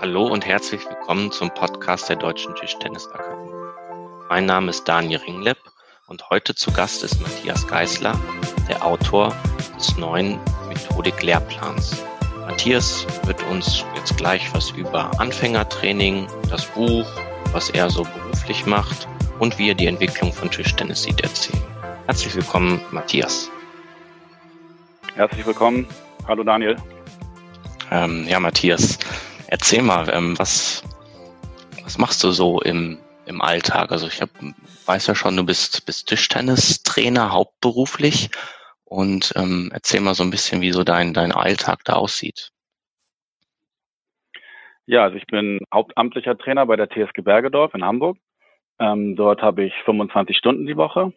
Hallo und herzlich willkommen zum Podcast der Deutschen Tischtennisakademie. Mein Name ist Daniel Ringlepp und heute zu Gast ist Matthias Geisler, der Autor des neuen Methodik-Lehrplans. Matthias wird uns jetzt gleich was über Anfängertraining, das Buch, was er so beruflich macht und wie er die Entwicklung von Tischtennis sieht erzählen. Herzlich willkommen, Matthias. Herzlich willkommen. Hallo Daniel. Ähm, ja, Matthias, erzähl mal, ähm, was, was machst du so im, im Alltag? Also ich hab, weiß ja schon, du bist, bist Tischtennistrainer hauptberuflich und ähm, erzähl mal so ein bisschen, wie so dein, dein Alltag da aussieht. Ja, also ich bin hauptamtlicher Trainer bei der TSG Bergedorf in Hamburg. Ähm, dort habe ich 25 Stunden die Woche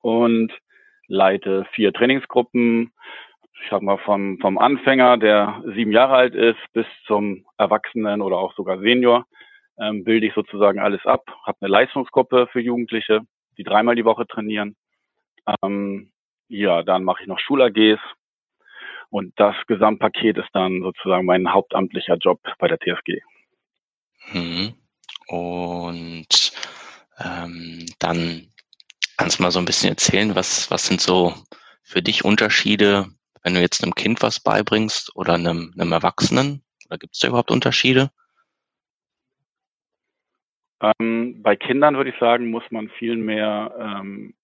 und leite vier Trainingsgruppen, ich sag mal, vom, vom Anfänger, der sieben Jahre alt ist, bis zum Erwachsenen oder auch sogar Senior, ähm, bilde ich sozusagen alles ab. Habe eine Leistungsgruppe für Jugendliche, die dreimal die Woche trainieren. Ähm, ja, dann mache ich noch Schul-AGs. Und das Gesamtpaket ist dann sozusagen mein hauptamtlicher Job bei der TSG. Mhm. Und ähm, dann kannst du mal so ein bisschen erzählen, was, was sind so für dich Unterschiede wenn du jetzt einem Kind was beibringst oder einem, einem Erwachsenen? Oder gibt es da überhaupt Unterschiede? Ähm, bei Kindern würde ich sagen, muss man viel mehr ähm,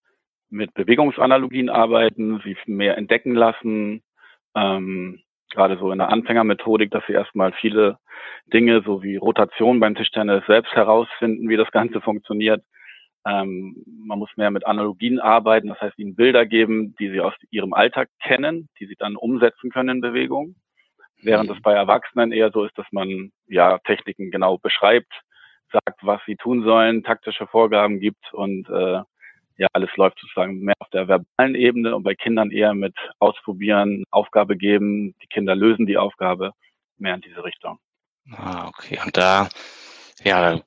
mit Bewegungsanalogien arbeiten, sie mehr entdecken lassen. Ähm, gerade so in der Anfängermethodik, dass sie erstmal viele Dinge, so wie Rotation beim Tischtennis selbst herausfinden, wie das Ganze funktioniert. Ähm, man muss mehr mit Analogien arbeiten, das heißt ihnen Bilder geben, die sie aus ihrem Alltag kennen, die sie dann umsetzen können in Bewegung. Während es bei Erwachsenen eher so ist, dass man ja Techniken genau beschreibt, sagt, was sie tun sollen, taktische Vorgaben gibt und äh, ja, alles läuft sozusagen mehr auf der verbalen Ebene und bei Kindern eher mit Ausprobieren, Aufgabe geben, die Kinder lösen die Aufgabe, mehr in diese Richtung. Ah, okay. Und da, ja,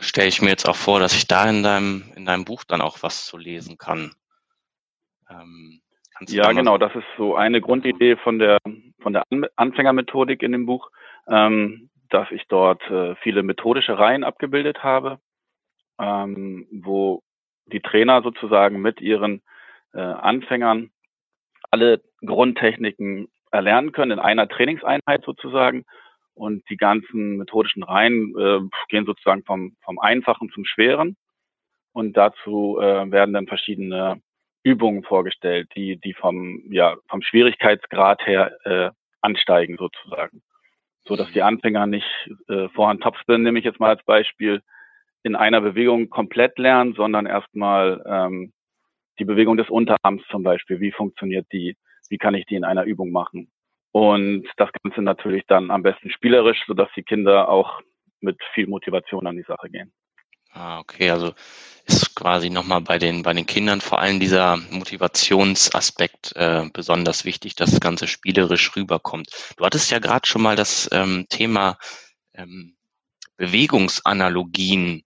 stelle ich mir jetzt auch vor, dass ich da in deinem, in deinem Buch dann auch was zu lesen kann. Ähm, ja, genau, das ist so eine Grundidee von der, von der Anfängermethodik in dem Buch, ähm, dass ich dort äh, viele methodische Reihen abgebildet habe, ähm, wo die Trainer sozusagen mit ihren äh, Anfängern alle Grundtechniken erlernen können in einer Trainingseinheit sozusagen und die ganzen methodischen Reihen äh, gehen sozusagen vom, vom Einfachen zum Schweren. Und dazu äh, werden dann verschiedene Übungen vorgestellt, die, die vom, ja, vom Schwierigkeitsgrad her äh, ansteigen sozusagen. So dass die Anfänger nicht äh, Vorhand Topspin, nehme ich jetzt mal als Beispiel, in einer Bewegung komplett lernen, sondern erstmal ähm, die Bewegung des Unterarms zum Beispiel. Wie funktioniert die? Wie kann ich die in einer Übung machen? Und das Ganze natürlich dann am besten spielerisch, sodass die Kinder auch mit viel Motivation an die Sache gehen. Ah, okay, also ist quasi nochmal bei den, bei den Kindern vor allem dieser Motivationsaspekt äh, besonders wichtig, dass das Ganze spielerisch rüberkommt. Du hattest ja gerade schon mal das ähm, Thema ähm, Bewegungsanalogien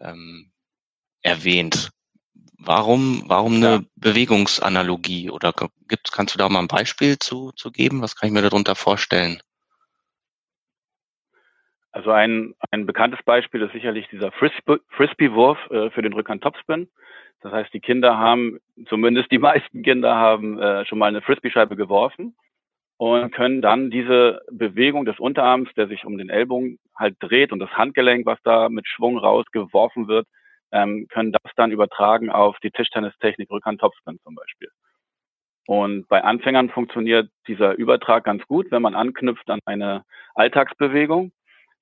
ähm, erwähnt. Warum, warum eine ja. Bewegungsanalogie? Oder gibt, kannst du da mal ein Beispiel zu, zu geben? Was kann ich mir darunter vorstellen? Also ein, ein bekanntes Beispiel ist sicherlich dieser Frisbee-Wurf äh, für den Rückhand-Topspin. Das heißt, die Kinder haben, zumindest die meisten Kinder haben äh, schon mal eine Frisbee-Scheibe geworfen und können dann diese Bewegung des Unterarms, der sich um den Ellbogen halt dreht und das Handgelenk, was da mit Schwung rausgeworfen wird, ähm, können das dann übertragen auf die Tischtennistechnik Rückhand-Topspin zum Beispiel. Und bei Anfängern funktioniert dieser Übertrag ganz gut, wenn man anknüpft an eine Alltagsbewegung.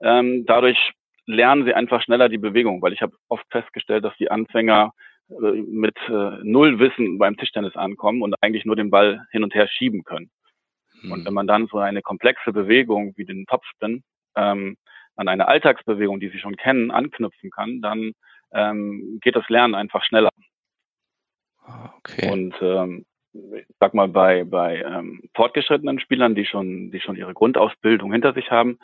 Ähm, dadurch lernen sie einfach schneller die Bewegung, weil ich habe oft festgestellt, dass die Anfänger äh, mit äh, null Wissen beim Tischtennis ankommen und eigentlich nur den Ball hin und her schieben können. Mhm. Und wenn man dann so eine komplexe Bewegung wie den Topspin ähm, an eine Alltagsbewegung, die sie schon kennen, anknüpfen kann, dann ähm, geht das Lernen einfach schneller. Ah, okay. Und ähm, ich sag mal, bei, bei ähm, fortgeschrittenen Spielern, die schon, die schon ihre Grundausbildung hinter sich haben,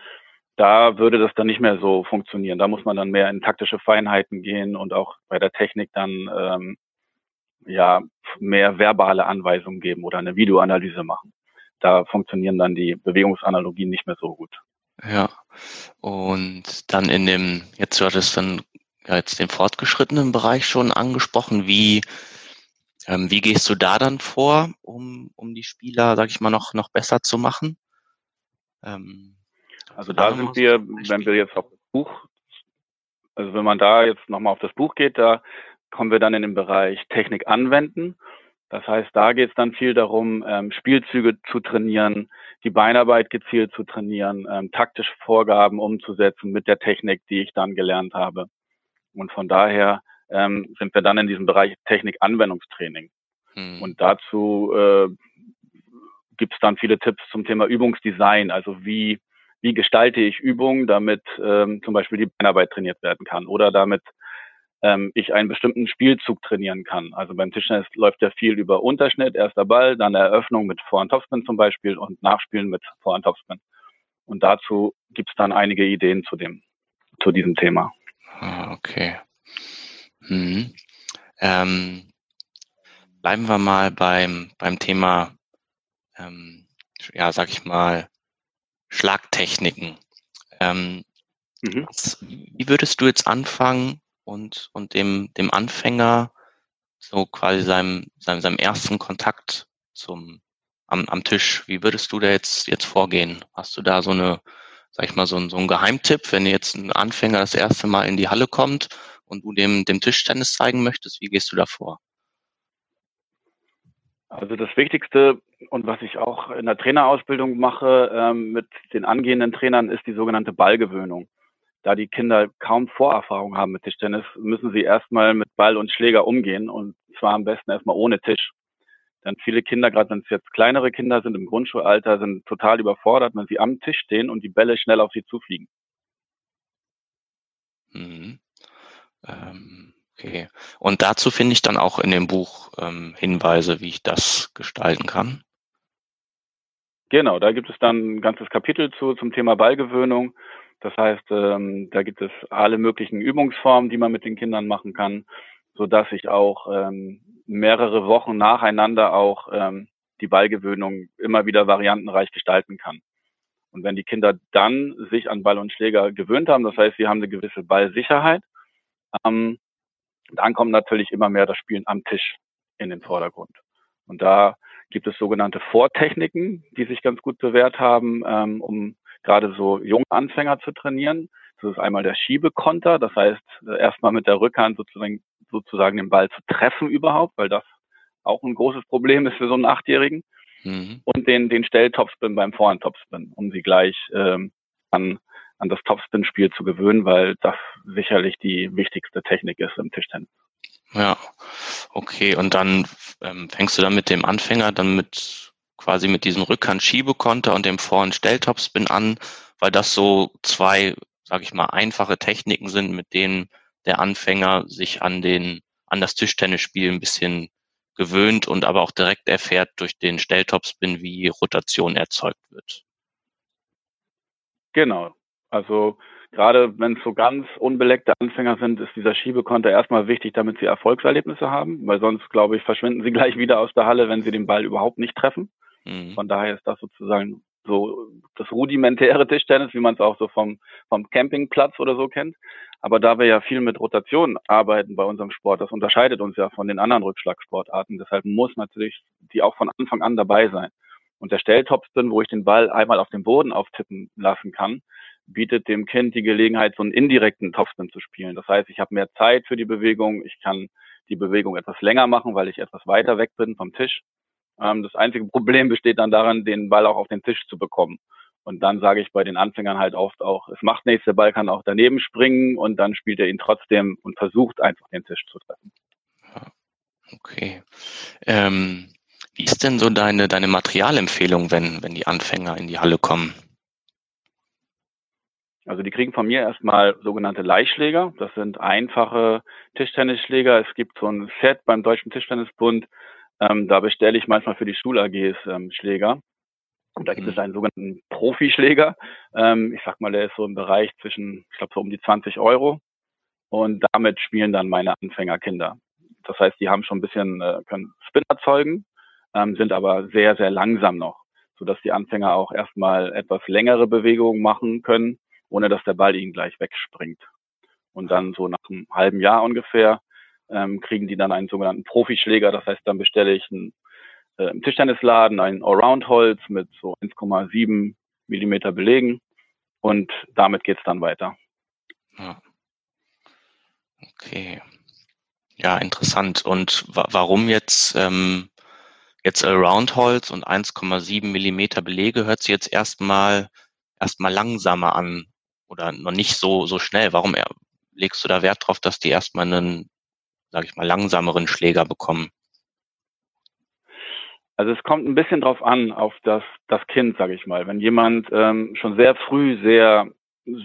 da würde das dann nicht mehr so funktionieren. Da muss man dann mehr in taktische Feinheiten gehen und auch bei der Technik dann ähm, ja mehr verbale Anweisungen geben oder eine Videoanalyse machen. Da funktionieren dann die Bewegungsanalogien nicht mehr so gut. Ja. Und dann in dem, jetzt du hattest dann ja, jetzt den fortgeschrittenen Bereich schon angesprochen. Wie, ähm, wie gehst du da dann vor, um, um die Spieler, sag ich mal, noch, noch besser zu machen? Ähm, also da sind wir, wenn wir jetzt auf das Buch, also wenn man da jetzt nochmal auf das Buch geht, da kommen wir dann in den Bereich Technik anwenden. Das heißt, da geht es dann viel darum, ähm, Spielzüge zu trainieren, die Beinarbeit gezielt zu trainieren, ähm, taktische Vorgaben umzusetzen mit der Technik, die ich dann gelernt habe. Und von daher ähm, sind wir dann in diesem Bereich Technik-Anwendungstraining. Hm. Und dazu äh, gibt es dann viele Tipps zum Thema Übungsdesign, also wie, wie gestalte ich Übungen, damit ähm, zum Beispiel die Beinarbeit trainiert werden kann oder damit ähm, ich einen bestimmten Spielzug trainieren kann. Also beim Tischtennis läuft ja viel über Unterschnitt, erster Ball, dann Eröffnung mit Vor- und Topspin zum Beispiel und Nachspielen mit Vor- und Topspin. Und dazu gibt es dann einige Ideen zu dem, zu diesem Thema. Ah, okay. Hm. Ähm, bleiben wir mal beim, beim Thema, ähm, ja, sag ich mal, Schlagtechniken. Ähm, mhm. Wie würdest du jetzt anfangen, und, und dem, dem Anfänger so quasi seinem, seinem, seinem ersten Kontakt zum, am, am Tisch. Wie würdest du da jetzt, jetzt vorgehen? Hast du da so eine, sag ich mal, so, ein, so ein Geheimtipp, wenn jetzt ein Anfänger das erste Mal in die Halle kommt und du dem, dem Tischtennis zeigen möchtest, wie gehst du da vor? Also das Wichtigste und was ich auch in der Trainerausbildung mache ähm, mit den angehenden Trainern ist die sogenannte Ballgewöhnung da die Kinder kaum Vorerfahrung haben mit Tischtennis, müssen sie erstmal mit Ball und Schläger umgehen und zwar am besten erstmal ohne Tisch. Denn viele Kinder, gerade wenn es jetzt kleinere Kinder sind im Grundschulalter, sind total überfordert, wenn sie am Tisch stehen und die Bälle schnell auf sie zufliegen. Mhm. Ähm, okay. Und dazu finde ich dann auch in dem Buch ähm, Hinweise, wie ich das gestalten kann. Genau, da gibt es dann ein ganzes Kapitel zu zum Thema Ballgewöhnung das heißt, ähm, da gibt es alle möglichen Übungsformen, die man mit den Kindern machen kann, so dass ich auch ähm, mehrere Wochen nacheinander auch ähm, die Ballgewöhnung immer wieder variantenreich gestalten kann. Und wenn die Kinder dann sich an Ball und Schläger gewöhnt haben, das heißt, sie haben eine gewisse Ballsicherheit, ähm, dann kommt natürlich immer mehr das Spielen am Tisch in den Vordergrund. Und da gibt es sogenannte Vortechniken, die sich ganz gut bewährt haben, ähm, um gerade so junge Anfänger zu trainieren. Das ist einmal der Schiebekonter, das heißt äh, erstmal mit der Rückhand sozusagen, sozusagen den Ball zu treffen überhaupt, weil das auch ein großes Problem ist für so einen Achtjährigen. Mhm. Und den, den Stelltopspin beim Vorhand-Topspin, um sie gleich ähm, an, an das Topspin-Spiel zu gewöhnen, weil das sicherlich die wichtigste Technik ist im Tischtennis. Ja, okay. Und dann ähm, fängst du dann mit dem Anfänger dann mit quasi mit diesem Rückhand-Schiebekonter und dem Vorhand-Stelltopspin an, weil das so zwei, sage ich mal, einfache Techniken sind, mit denen der Anfänger sich an den an das Tischtennisspiel ein bisschen gewöhnt und aber auch direkt erfährt durch den Stelltopspin, wie Rotation erzeugt wird. Genau. Also gerade wenn es so ganz unbeleckte Anfänger sind, ist dieser Schiebekonter erstmal wichtig, damit sie Erfolgserlebnisse haben, weil sonst, glaube ich, verschwinden sie gleich wieder aus der Halle, wenn sie den Ball überhaupt nicht treffen. Mhm. Von daher ist das sozusagen so das rudimentäre Tischtennis, wie man es auch so vom, vom Campingplatz oder so kennt. Aber da wir ja viel mit Rotation arbeiten bei unserem Sport, das unterscheidet uns ja von den anderen Rückschlagsportarten. Deshalb muss natürlich die auch von Anfang an dabei sein. Und der Stelltopspin, wo ich den Ball einmal auf den Boden auftippen lassen kann, bietet dem Kind die Gelegenheit, so einen indirekten Topspin zu spielen. Das heißt, ich habe mehr Zeit für die Bewegung, ich kann die Bewegung etwas länger machen, weil ich etwas weiter weg bin vom Tisch. Ähm, das einzige Problem besteht dann daran, den Ball auch auf den Tisch zu bekommen. Und dann sage ich bei den Anfängern halt oft auch, es macht nichts, der Ball kann auch daneben springen und dann spielt er ihn trotzdem und versucht einfach den Tisch zu treffen. Okay. Ähm, wie ist denn so deine, deine Materialempfehlung, wenn, wenn die Anfänger in die Halle kommen? Also die kriegen von mir erstmal sogenannte Leihschläger. Das sind einfache Tischtennisschläger. Es gibt so ein Set beim Deutschen Tischtennisbund, ähm, da bestelle ich manchmal für die Schul-AGs ähm, Schläger. Und da gibt mhm. es einen sogenannten Profischläger. Ähm, ich sag mal, der ist so im Bereich zwischen, ich glaube, so um die 20 Euro. Und damit spielen dann meine Anfängerkinder. Das heißt, die haben schon ein bisschen, äh, können Spin erzeugen, ähm, sind aber sehr, sehr langsam noch. sodass die Anfänger auch erstmal etwas längere Bewegungen machen können, ohne dass der Ball ihnen gleich wegspringt. Und dann so nach einem halben Jahr ungefähr ähm, kriegen die dann einen sogenannten Profischläger. Das heißt, dann bestelle ich einen, äh, Tischtennisladen ein Allround-Holz mit so 1,7 Millimeter Belegen und damit geht's dann weiter. Ja. Okay. Ja, interessant. Und wa warum jetzt ähm, jetzt Allround-Holz und 1,7 Millimeter Belege hört sich jetzt erstmal erstmal langsamer an oder noch nicht so so schnell. Warum legst du da Wert drauf, dass die erstmal einen sage ich mal, langsameren Schläger bekommen? Also es kommt ein bisschen drauf an, auf das, das Kind, sage ich mal. Wenn jemand ähm, schon sehr früh sehr,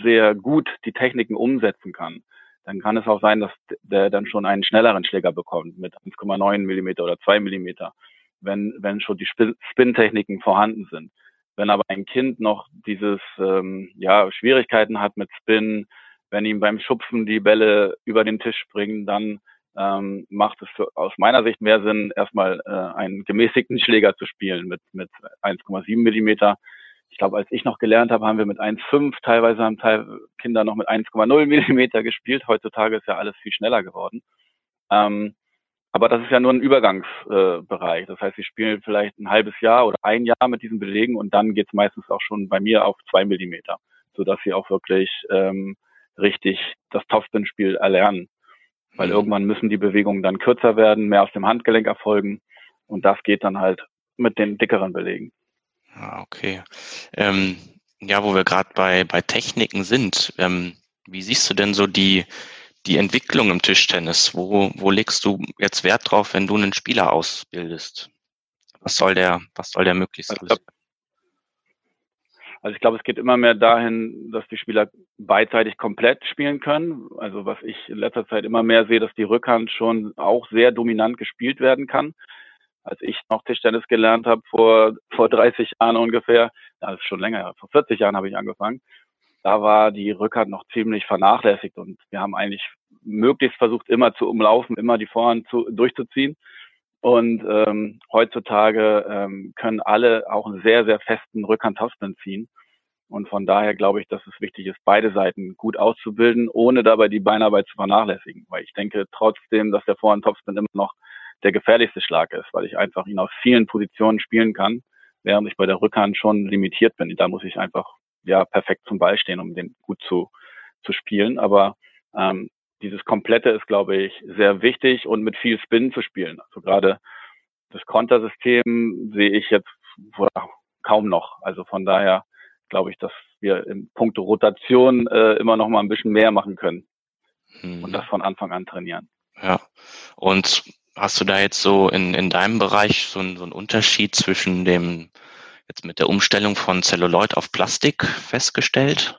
sehr gut die Techniken umsetzen kann, dann kann es auch sein, dass der dann schon einen schnelleren Schläger bekommt mit 1,9 Millimeter oder 2 Millimeter, wenn, wenn schon die Spin-Techniken vorhanden sind. Wenn aber ein Kind noch dieses ähm, ja, Schwierigkeiten hat mit Spin, wenn ihm beim Schupfen die Bälle über den Tisch springen, dann ähm, macht es aus meiner Sicht mehr Sinn, erstmal äh, einen gemäßigten Schläger zu spielen mit, mit 1,7 Millimeter. Ich glaube, als ich noch gelernt habe, haben wir mit 1,5, teilweise haben Teil Kinder noch mit 1,0 Millimeter gespielt. Heutzutage ist ja alles viel schneller geworden. Ähm, aber das ist ja nur ein Übergangsbereich. Äh, das heißt, sie spielen vielleicht ein halbes Jahr oder ein Jahr mit diesen Belegen und dann geht es meistens auch schon bei mir auf zwei Millimeter, sodass sie auch wirklich ähm, richtig das Topspin-Spiel erlernen weil mhm. irgendwann müssen die Bewegungen dann kürzer werden, mehr aus dem Handgelenk erfolgen und das geht dann halt mit den dickeren Belegen. Ah, okay. Ähm, ja, wo wir gerade bei, bei Techniken sind, ähm, wie siehst du denn so die, die Entwicklung im Tischtennis? Wo, wo legst du jetzt Wert drauf, wenn du einen Spieler ausbildest? Was soll der, was soll der möglichst also, also ich glaube, es geht immer mehr dahin, dass die Spieler beidseitig komplett spielen können. Also was ich in letzter Zeit immer mehr sehe, dass die Rückhand schon auch sehr dominant gespielt werden kann. Als ich noch Tischtennis gelernt habe vor, vor 30 Jahren ungefähr, das ist schon länger, vor 40 Jahren habe ich angefangen, da war die Rückhand noch ziemlich vernachlässigt und wir haben eigentlich möglichst versucht, immer zu umlaufen, immer die Vorhand zu, durchzuziehen. Und ähm, heutzutage ähm, können alle auch einen sehr, sehr festen Rückhand-Topspin ziehen. Und von daher glaube ich, dass es wichtig ist, beide Seiten gut auszubilden, ohne dabei die Beinarbeit zu vernachlässigen. Weil ich denke trotzdem, dass der Vorhand-Topspin immer noch der gefährlichste Schlag ist, weil ich einfach ihn aus vielen Positionen spielen kann, während ich bei der Rückhand schon limitiert bin. Da muss ich einfach ja perfekt zum Ball stehen, um den gut zu, zu spielen. Aber ähm, dieses Komplette ist, glaube ich, sehr wichtig und mit viel Spin zu spielen. Also gerade das Kontersystem sehe ich jetzt kaum noch. Also von daher glaube ich, dass wir in puncto Rotation äh, immer noch mal ein bisschen mehr machen können hm. und das von Anfang an trainieren. Ja. Und hast du da jetzt so in, in deinem Bereich so, ein, so einen Unterschied zwischen dem jetzt mit der Umstellung von Celluloid auf Plastik festgestellt?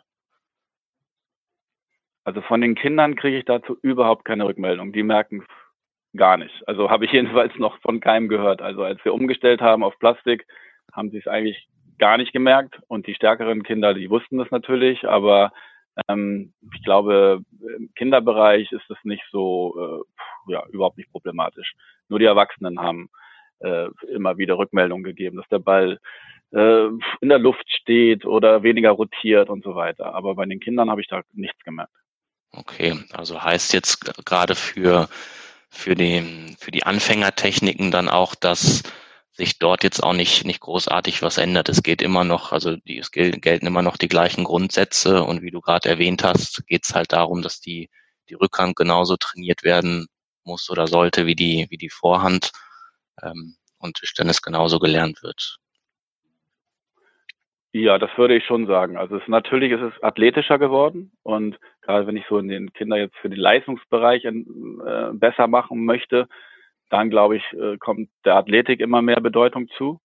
Also von den Kindern kriege ich dazu überhaupt keine Rückmeldung. Die merken es gar nicht. Also habe ich jedenfalls noch von keinem gehört. Also als wir umgestellt haben auf Plastik, haben sie es eigentlich gar nicht gemerkt. Und die stärkeren Kinder, die wussten das natürlich, aber ähm, ich glaube, im Kinderbereich ist es nicht so, äh, ja, überhaupt nicht problematisch. Nur die Erwachsenen haben äh, immer wieder Rückmeldungen gegeben, dass der Ball äh, in der Luft steht oder weniger rotiert und so weiter. Aber bei den Kindern habe ich da nichts gemerkt. Okay, also heißt jetzt gerade für, für, den, für die Anfängertechniken dann auch, dass sich dort jetzt auch nicht, nicht großartig was ändert. Es geht immer noch, also die, es gelten immer noch die gleichen Grundsätze und wie du gerade erwähnt hast, geht es halt darum, dass die, die Rückhand genauso trainiert werden muss oder sollte wie die, wie die Vorhand ähm, und Tischtennis genauso gelernt wird. Ja, das würde ich schon sagen. Also es, natürlich ist es athletischer geworden und gerade wenn ich so in den Kinder jetzt für den Leistungsbereich äh, besser machen möchte, dann glaube ich, äh, kommt der Athletik immer mehr Bedeutung zu.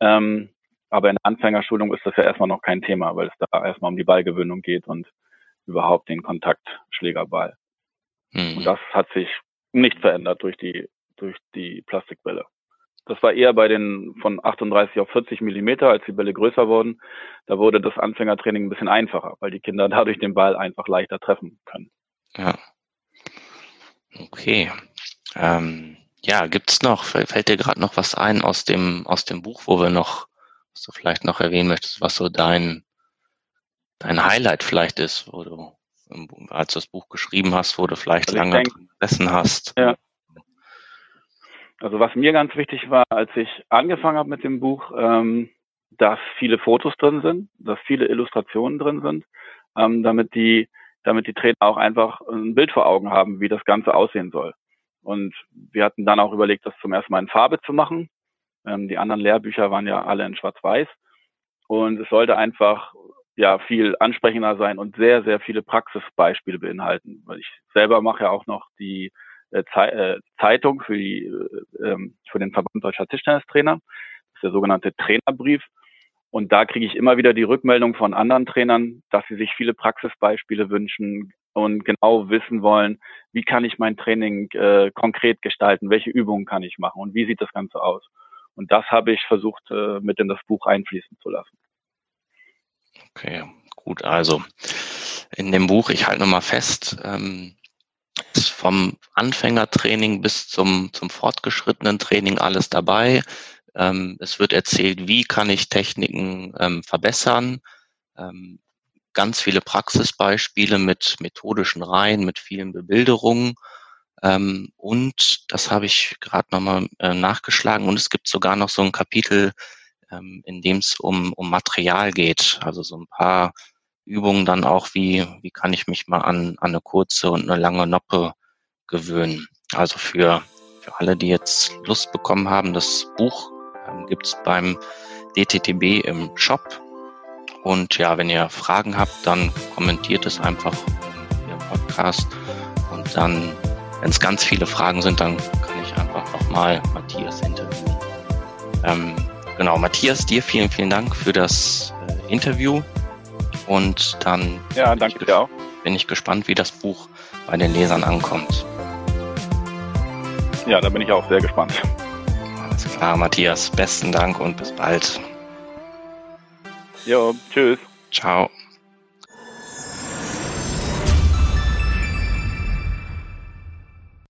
Ähm, aber in der Anfängerschulung ist das ja erstmal noch kein Thema, weil es da erstmal um die Ballgewöhnung geht und überhaupt den Kontaktschlägerball. Mhm. Und das hat sich nicht verändert durch die, durch die Plastikbälle. Das war eher bei den von 38 auf 40 Millimeter, als die Bälle größer wurden. Da wurde das Anfängertraining ein bisschen einfacher, weil die Kinder dadurch den Ball einfach leichter treffen können. Ja. Okay. Ähm, ja, gibt's noch, fällt dir gerade noch was ein aus dem, aus dem Buch, wo wir noch, was du vielleicht noch erwähnen möchtest, was so dein, dein Highlight vielleicht ist, wo du, als du das Buch geschrieben hast, wo du vielleicht also lange dran gesessen hast. Ja. Also was mir ganz wichtig war, als ich angefangen habe mit dem Buch, ähm, dass viele Fotos drin sind, dass viele Illustrationen drin sind, ähm, damit die, damit die Trainer auch einfach ein Bild vor Augen haben, wie das Ganze aussehen soll. Und wir hatten dann auch überlegt, das zum ersten Mal in Farbe zu machen. Ähm, die anderen Lehrbücher waren ja alle in Schwarz-Weiß. Und es sollte einfach ja viel ansprechender sein und sehr, sehr viele Praxisbeispiele beinhalten. Weil ich selber mache ja auch noch die Zeitung für, die, äh, ähm, für den Verband Deutscher Tischtennistrainer. Das ist der sogenannte Trainerbrief. Und da kriege ich immer wieder die Rückmeldung von anderen Trainern, dass sie sich viele Praxisbeispiele wünschen und genau wissen wollen, wie kann ich mein Training äh, konkret gestalten, welche Übungen kann ich machen und wie sieht das Ganze aus. Und das habe ich versucht, äh, mit in das Buch einfließen zu lassen. Okay, gut. Also in dem Buch, ich halte nochmal fest, ähm, vom Anfängertraining bis zum, zum fortgeschrittenen Training alles dabei. Ähm, es wird erzählt, wie kann ich Techniken ähm, verbessern. Ähm, ganz viele Praxisbeispiele mit methodischen Reihen, mit vielen Bebilderungen. Ähm, und das habe ich gerade nochmal äh, nachgeschlagen. Und es gibt sogar noch so ein Kapitel, ähm, in dem es um, um Material geht. Also so ein paar Übungen dann auch, wie, wie kann ich mich mal an, an eine kurze und eine lange Noppe gewöhnen. Also für, für alle, die jetzt Lust bekommen haben, das Buch ähm, gibt es beim DTTB im Shop. Und ja, wenn ihr Fragen habt, dann kommentiert es einfach im Podcast. Und dann, wenn es ganz viele Fragen sind, dann kann ich einfach nochmal Matthias interviewen. Ähm, genau, Matthias, dir vielen, vielen Dank für das äh, Interview. Und dann ja, danke dir auch. bin ich gespannt, wie das Buch bei den Lesern ankommt. Ja, da bin ich auch sehr gespannt. Alles klar, Matthias. Besten Dank und bis bald. Jo, tschüss. Ciao.